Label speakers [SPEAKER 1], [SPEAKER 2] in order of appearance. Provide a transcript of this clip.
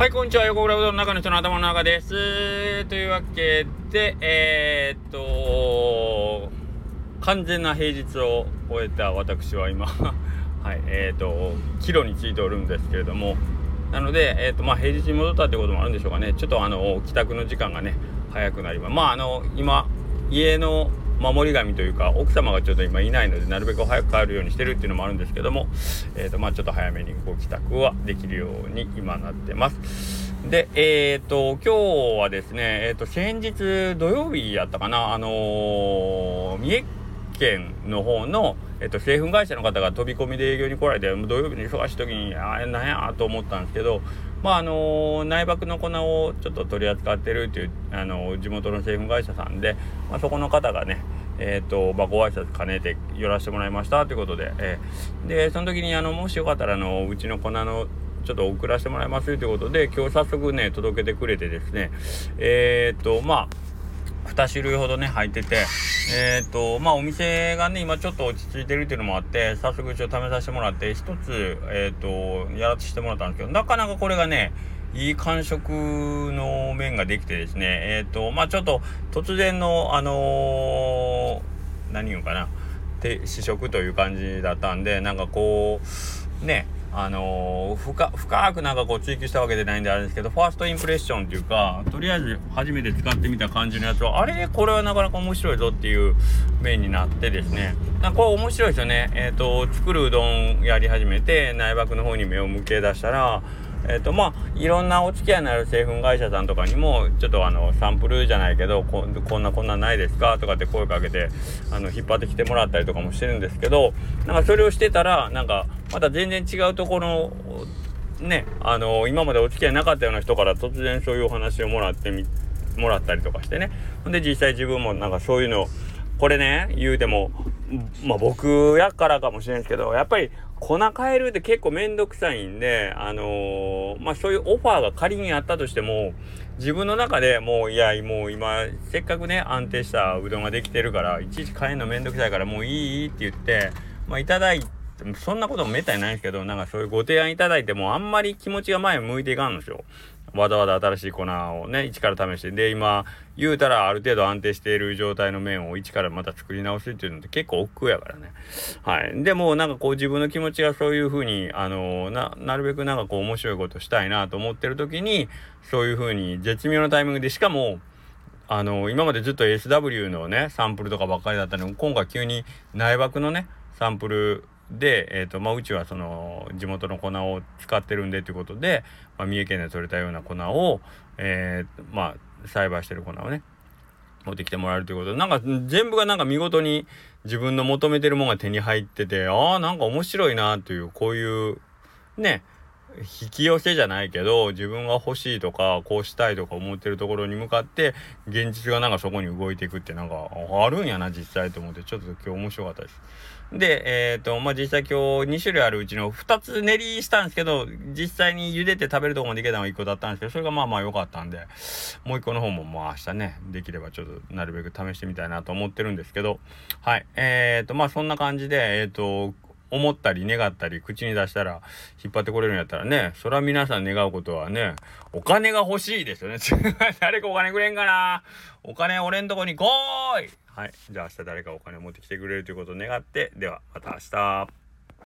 [SPEAKER 1] はい、こんにちは。横倉うどんの中の人の頭の中です。というわけで、えー、っと、完全な平日を終えた私は今 はい、えー、っと、帰路についておるんですけれども、なので、えー、っと、まあ、平日に戻ったってこともあるんでしょうかね。ちょっとあの、帰宅の時間がね、早くなります。まあ、あの、今、家の守り神というか奥様がちょっと今いないのでなるべく早く帰るようにしてるっていうのもあるんですけども、えーとまあ、ちょっと早めにご帰宅はできるように今なってます。で、えっ、ー、と、今日はですね、えっ、ー、と、先日土曜日やったかな、あのー、三重県の方の、えっ、と、製粉会社の方が飛び込みで営業に来られて、土曜日の忙しい時に、あれなんやと思ったんですけど、まああの内爆の粉をちょっと取り扱ってるっていう、あの地元の製粉会社さんで、まあ、そこの方がね、え、ー、と、まあ、ご挨拶兼ねて寄らせてもらいましたということで、えー、で、その時に、あの、もしよかったら、あの、うちの粉の、ちょっと送らせてもらいますということで、今日早速ね、届けてくれてですね、えっ、ー、と、まあ、2種類ほどね入ってて。えっ、ー、とまあお店がね今ちょっと落ち着いてるっていうのもあって早速ちょっと試させてもらって一つえっ、ー、とやらせてもらったんですけどなかなかこれがねいい感触の面ができてですね。えっ、ー、とまあちょっと突然のあの何言うかな。試食という感じだったんでなんかこうねあのー、深深くなんかこう追求したわけじゃないんであれですけどファーストインプレッションっていうかとりあえず初めて使ってみた感じのやつはあれこれはなかなか面白いぞっていう面になってですね。なんかこれ面白いですよね。えっ、ー、と作るうどんやり始めて内幕の方に目を向け出したらえっ、とまあいろんなお付き合いのある製粉会社さんとかにもちょっとあのサンプルじゃないけどこんなこんなないですか？とかって声かけてあの引っ張ってきてもらったりとかもしてるんですけどなんかそれをしてたらなんかまた全然違うところねあの今までお付き合いなかったような人から突然そういうお話をもらってみもらったりとかしてね。で実際自分もなんかそういうのこれね言うてもまあ僕やからかもしれないですけどやっぱり粉変えるって結構めんどくさいんで、あのー、まあそういうオファーが仮にあったとしても、自分の中でもう、いや、もう今、せっかくね、安定したうどんができてるから、いちいち変えるのめんどくさいから、もういいって言って、まあいただいて、そんなこともめったにないんですけど、なんかそういうご提案いただいても、あんまり気持ちが前向いていかんのですよ。わざわざ新しい粉をね、一から試して、で、今、言うたらある程度安定している状態の麺を一からまた作り直すっていうのって結構億劫やからね。はい。でも、なんかこう自分の気持ちがそういう風に、あのな、なるべくなんかこう面白いことしたいなと思ってる時に、そういう風に絶妙なタイミングで、しかも、あの今までずっと SW のね、サンプルとかばっかりだったのに、今回急に内爆のね、サンプルで、えーとまあ、うちはその地元の粉を使ってるんでということで、まあ、三重県で採れたような粉を、えー、まあ、栽培してる粉をね持ってきてもらえるということでなんか全部がなんか見事に自分の求めてるものが手に入っててああなんか面白いなというこういうね引き寄せじゃないけど自分が欲しいとかこうしたいとか思ってるところに向かって現実がなんかそこに動いていくってなんかあるんやな実際と思ってちょっと今日面白かったです。で、えっ、ー、と、まあ、実際今日2種類あるうちの2つ練りしたんですけど、実際に茹でて食べるとこまでいけたのが1個だったんですけど、それがまあまあ良かったんで、もう1個の方もまあ明日ね、できればちょっとなるべく試してみたいなと思ってるんですけど、はい。えっ、ー、と、まあそんな感じで、えっ、ー、と、思ったり願ったり口に出したら引っ張ってこれるんやったらね、そら皆さん願うことはね、お金が欲しいですよね。誰かお金くれんかな？お金俺んとこに来いはい。じゃあ明日誰かお金持ってきてくれるということを願って、ではまた明日。